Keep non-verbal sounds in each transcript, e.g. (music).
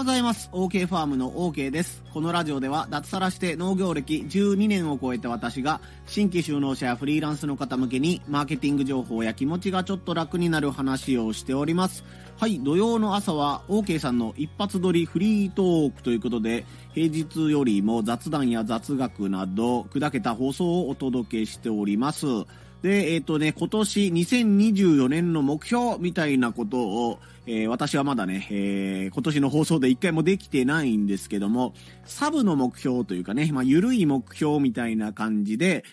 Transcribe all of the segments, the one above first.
ございます。OK ファームの OK です。このラジオでは脱サラして農業歴12年を超えた私が新規就農者やフリーランスの方向けにマーケティング情報や気持ちがちょっと楽になる話をしております。はい、土曜の朝は OK さんの一発撮りフリートークということで平日よりも雑談や雑学など砕けた放送をお届けしております。で、えっ、とね、今年2024年の目標みたいなことを、えー私はまだね、えー今年の放送で一回もできてないんですけども、サブの目標というかね、まあ、ゆるい目標みたいな感じで、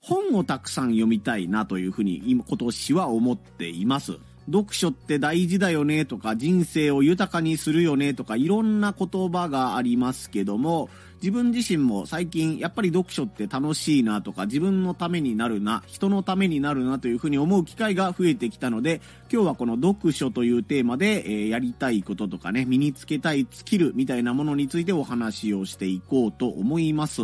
本をたくさん読みたいなというふうに今今年は思っています。読書って大事だよねとか人生を豊かにするよねとかいろんな言葉がありますけども自分自身も最近やっぱり読書って楽しいなとか自分のためになるな人のためになるなというふうに思う機会が増えてきたので今日はこの読書というテーマで、えーやりたいこととかね身につけたいスキルみたいなものについてお話をしていこうと思います。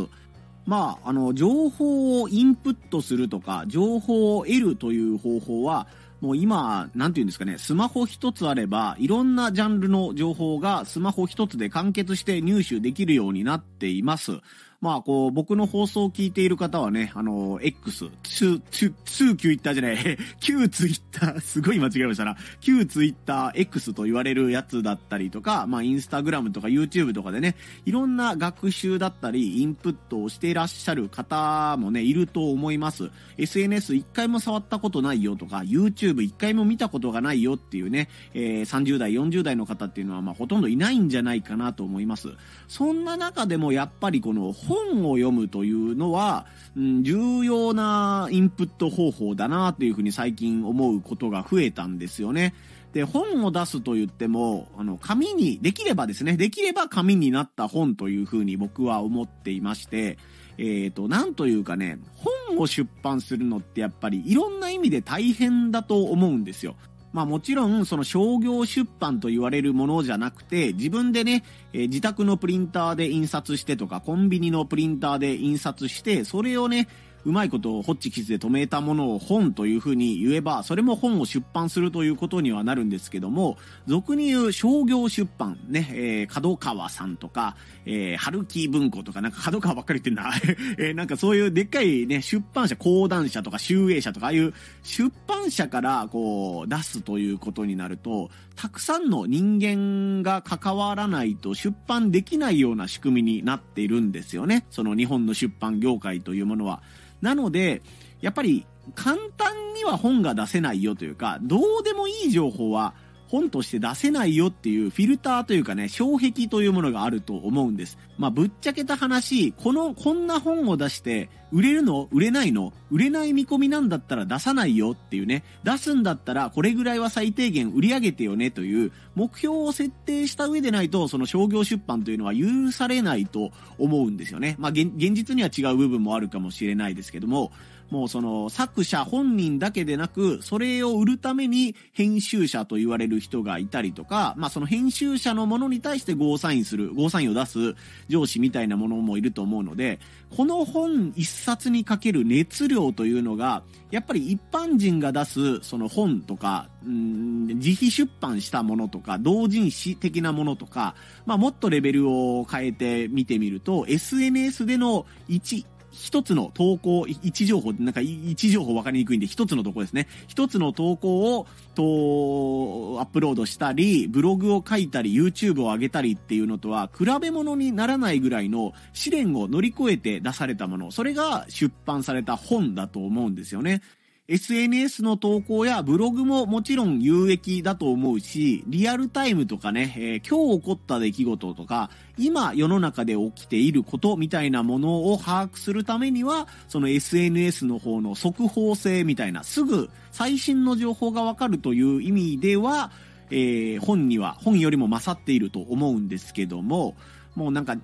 まあ、あの、情報をインプットするとか、情報を得るという方法は、もう今、なんていうんですかね、スマホ一つあれば、いろんなジャンルの情報がスマホ一つで完結して入手できるようになっています。まあ、こう、僕の放送を聞いている方はね、あの、X、2、2、2 Twitter じゃない、(laughs) 旧 Twitter、(laughs) すごい間違えましたな。旧 Twitter、X と言われるやつだったりとか、まあ、インスタグラムとか YouTube とかでね、いろんな学習だったり、インプットをしていらっしゃる方もね、いると思います。SNS 一回も触ったことないよとか、YouTube 一回も見たことがないよっていうね、えー30代、40代の方っていうのは、まあ、ほとんどいないんじゃないかなと思います。そんな中でも、やっぱりこの本を読むというのは、うん、重要なインプット方法だなというふうに最近思うことが増えたんですよね。で、本を出すと言っても、あの、紙に、できればですね、できれば紙になった本というふうに僕は思っていまして、えっ、と、なんというかね、本を出版するのってやっぱりいろんな意味で大変だと思うんですよ。まあもちろんその商業出版と言われるものじゃなくて自分でね、えー自宅のプリンターで印刷してとかコンビニのプリンターで印刷してそれをねうまいことをホッチキスで止めたものを本というふうに言えばそれも本を出版するということにはなるんですけども俗に言う商業出版ね、えー角川さんとか、えー、春木文庫とかなんか角川ばっかり言ってんな、(laughs) えーなんかそういうでっかいね出版社講談社とか集英社とかああいう出版社からこう出すということになるとたくさんの人間が関わらないと出版できないような仕組みになっているんですよねその日本の出版業界というものは。なのでやっぱり簡単には本が出せないよというかどうでもいい情報は本として出せないよっていうフィルターというかね、障壁というものがあると思うんです。まあ、ぶっちゃけた話、この、こんな本を出して、売れるの売れないの売れない見込みなんだったら出さないよっていうね、出すんだったらこれぐらいは最低限売り上げてよねという目標を設定した上でないと、その商業出版というのは許されないと思うんですよね。まあ、現実には違う部分もあるかもしれないですけども、もうその作者本人だけでなく、それを売るために編集者と言われる人がいたりとか、まあその編集者のものに対してゴーサインする、ゴーサインを出す上司みたいなものもいると思うので、この本一冊にかける熱量というのが、やっぱり一般人が出すその本とか、うん自費出版したものとか、同人誌的なものとか、まあもっとレベルを変えて見てみると、SNS での一、一つの投稿、い位置情報、なんかい位置情報分かりにくいんで、一つのとこですね。一つの投稿を、と、アップロードしたり、ブログを書いたり、YouTube を上げたりっていうのとは、比べ物にならないぐらいの試練を乗り越えて出されたもの、それが出版された本だと思うんですよね。SNS の投稿やブログももちろん有益だと思うし、リアルタイムとかね、えー今日起こった出来事とか、今世の中で起きていることみたいなものを把握するためには、その SNS の方の速報性みたいな、すぐ最新の情報がわかるという意味では、えー本には、本よりも勝っていると思うんですけども、もうなんか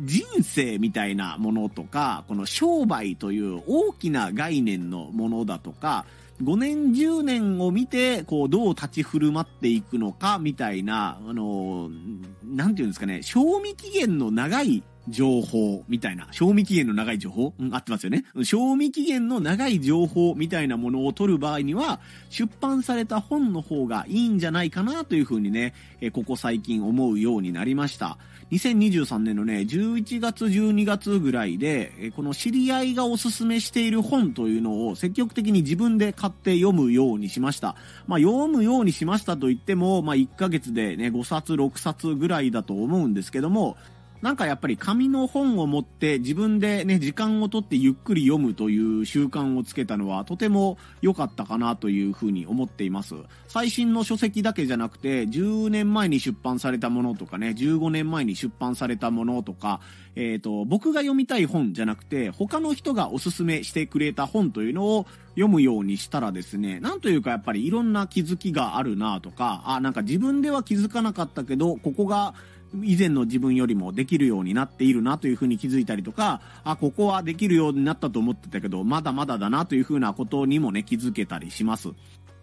人生みたいなものとか、この商売という大きな概念のものだとか、5年10年を見て、こう、どう立ち振る舞っていくのか、みたいな、あの、なんていうんですかね、賞味期限の長い情報みたいな、賞味期限の長い情報？うん、合ってますよね。賞味期限の長い情報みたいなものを取る場合には、出版された本の方がいいんじゃないかなというふうにね、ここ最近思うようになりました。2023年のね、11月、12月ぐらいで、この知り合いがおすすめしている本というのを積極的に自分で買って読むようにしました。まあ、読むようにしましたと言っても、まあ、1ヶ月でね、5冊、6冊ぐらいだと思うんですけども、なんかやっぱり紙の本を持って自分でね、時間をとってゆっくり読むという習慣をつけたのはとても良かったかなというふうに思っています。最新の書籍だけじゃなくて、10年前に出版されたものとかね、15年前に出版されたものとか、えっ、ー、と、僕が読みたい本じゃなくて、他の人がおすすめしてくれた本というのを読むようにしたらですね、なんというかやっぱりいろんな気づきがあるなとか、あ、なんか自分では気づかなかったけど、ここが以前の自分よりもできるようになっているなというふうに気づいたりとか、あ、ここはできるようになったと思ってたけど、まだまだだなというふうなことにもね、気づけたりします。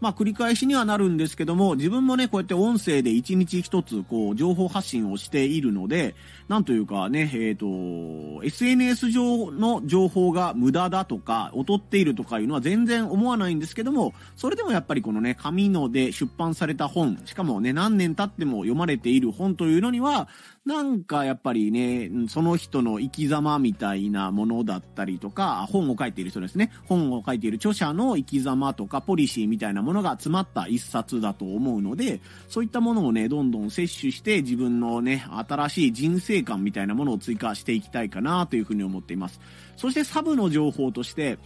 まあ、繰り返しにはなるんですけども、自分もね、こうやって音声で一日一つ、こう、情報発信をしているので、なんというかね、えっ、ー、と、SNS 上の情報が無駄だとか、劣っているとかいうのは全然思わないんですけども、それでもやっぱりこのね、紙ので出版された本、しかもね、何年経っても読まれている本というのには、なんかやっぱりね、その人の生き様みたいなものだったりとか、本を書いている人ですね。本を書いている著者の生き様とかポリシーみたいなものが詰まった一冊だと思うので、そういったものをね、どんどん摂取して自分のね、新しい人生観みたいなものを追加していきたいかなというふうに思っています。そしてサブの情報として、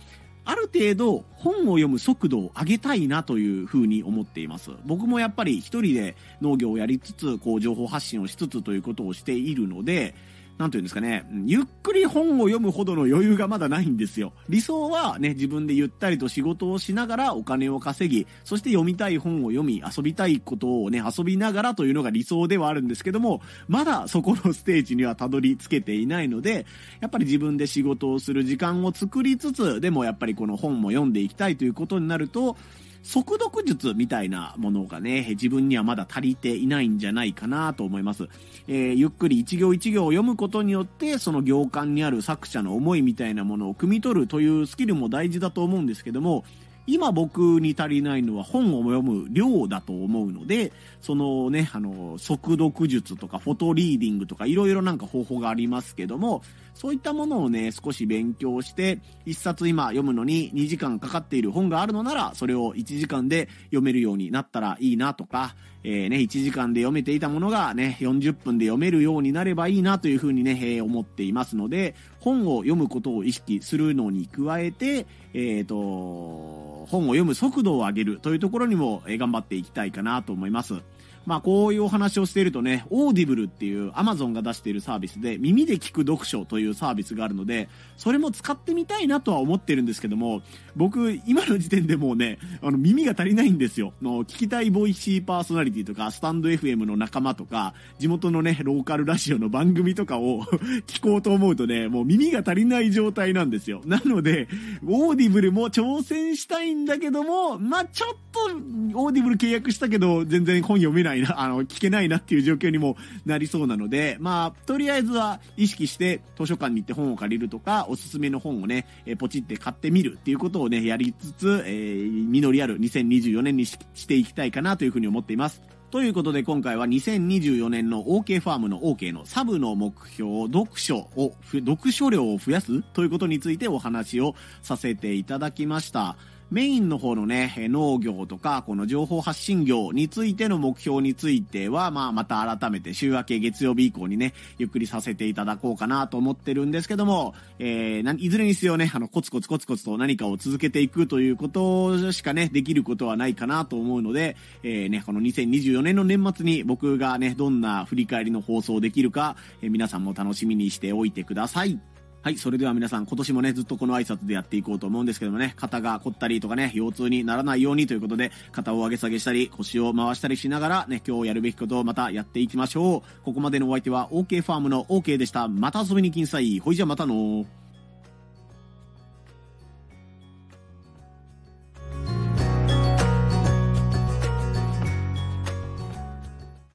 ある程度本を読む速度を上げたいなというふうに思っています。僕もやっぱり一人で農業をやりつつ、こう情報発信をしつつということをしているので、なんていうんですかね、ゆっくり本を読むほどの余裕がまだないんですよ。理想はね、自分でゆったりと仕事をしながらお金を稼ぎ、そして読みたい本を読み、遊びたいことをね、遊びながらというのが理想ではあるんですけども、まだそこのステージにはたどり着けていないので、やっぱり自分で仕事をする時間を作りつつ、でもやっぱりこの本も読んでいきたいということになると、速読術みたいなものがね、自分にはまだ足りていないんじゃないかなと思います。えー、ゆっくり一行一行を読むことによって、その行間にある作者の思いみたいなものを汲み取るというスキルも大事だと思うんですけども、今僕に足りないのは本を読む量だと思うので、そのね、あの、速読術とかフォトリーディングとかいろいろなんか方法がありますけども、そういったものをね、少し勉強して、一冊今読むのに2時間かかっている本があるのなら、それを1時間で読めるようになったらいいなとか、えー、ね、1時間で読めていたものがね、40分で読めるようになればいいなというふうにね、えー、思っていますので、本を読むことを意識するのに加えて、えっ、ー、と、本を読む速度を上げるというところにも頑張っていきたいかなと思います。まあこういうお話をしているとね、オーディブルっていう Amazon が出しているサービスで耳で聞く読書というサービスがあるので、それも使ってみたいなとは思ってるんですけども、僕今の時点でもうね、あの耳が足りないんですよ。の聞きたいボイシーパーソナリティとか、スタンド FM の仲間とか、地元のね、ローカルラジオの番組とかを (laughs) 聞こうと思うとね、もう耳が足りない状態なんですよ。なので、オーディブルも挑戦したいんだけども、まあちょっと、オーディブル契約したけど、全然本読めないないな、(laughs) あの、聞けないなっていう状況にもなりそうなので、まあ、とりあえずは意識して図書館に行って本を借りるとか、おすすめの本をね、えポチって買ってみるっていうことをね、やりつつ、えー、実りある2024年にしていきたいかなというふうに思っています。ということで今回は2024年の OK ファームの OK のサブの目標、読書を、読書量を増やすということについてお話をさせていただきました。メインの方のね、農業とか、この情報発信業についての目標については、まあ、また改めて週明け月曜日以降にね、ゆっくりさせていただこうかなと思ってるんですけども、えー、いずれにせよね、あの、コツコツコツコツと何かを続けていくということしかね、できることはないかなと思うので、えー、ね、この2024年の年末に僕がね、どんな振り返りの放送できるか、えー、皆さんも楽しみにしておいてください。はい、それでは皆さん、今年もね、ずっとこの挨拶でやっていこうと思うんですけどもね、肩が凝ったりとかね、腰痛にならないようにということで、肩を上げ下げしたり、腰を回したりしながらね、今日やるべきことをまたやっていきましょう。ここまでのお相手は OK ファームの OK でした。また遊びに来んさい。ほいじゃまたの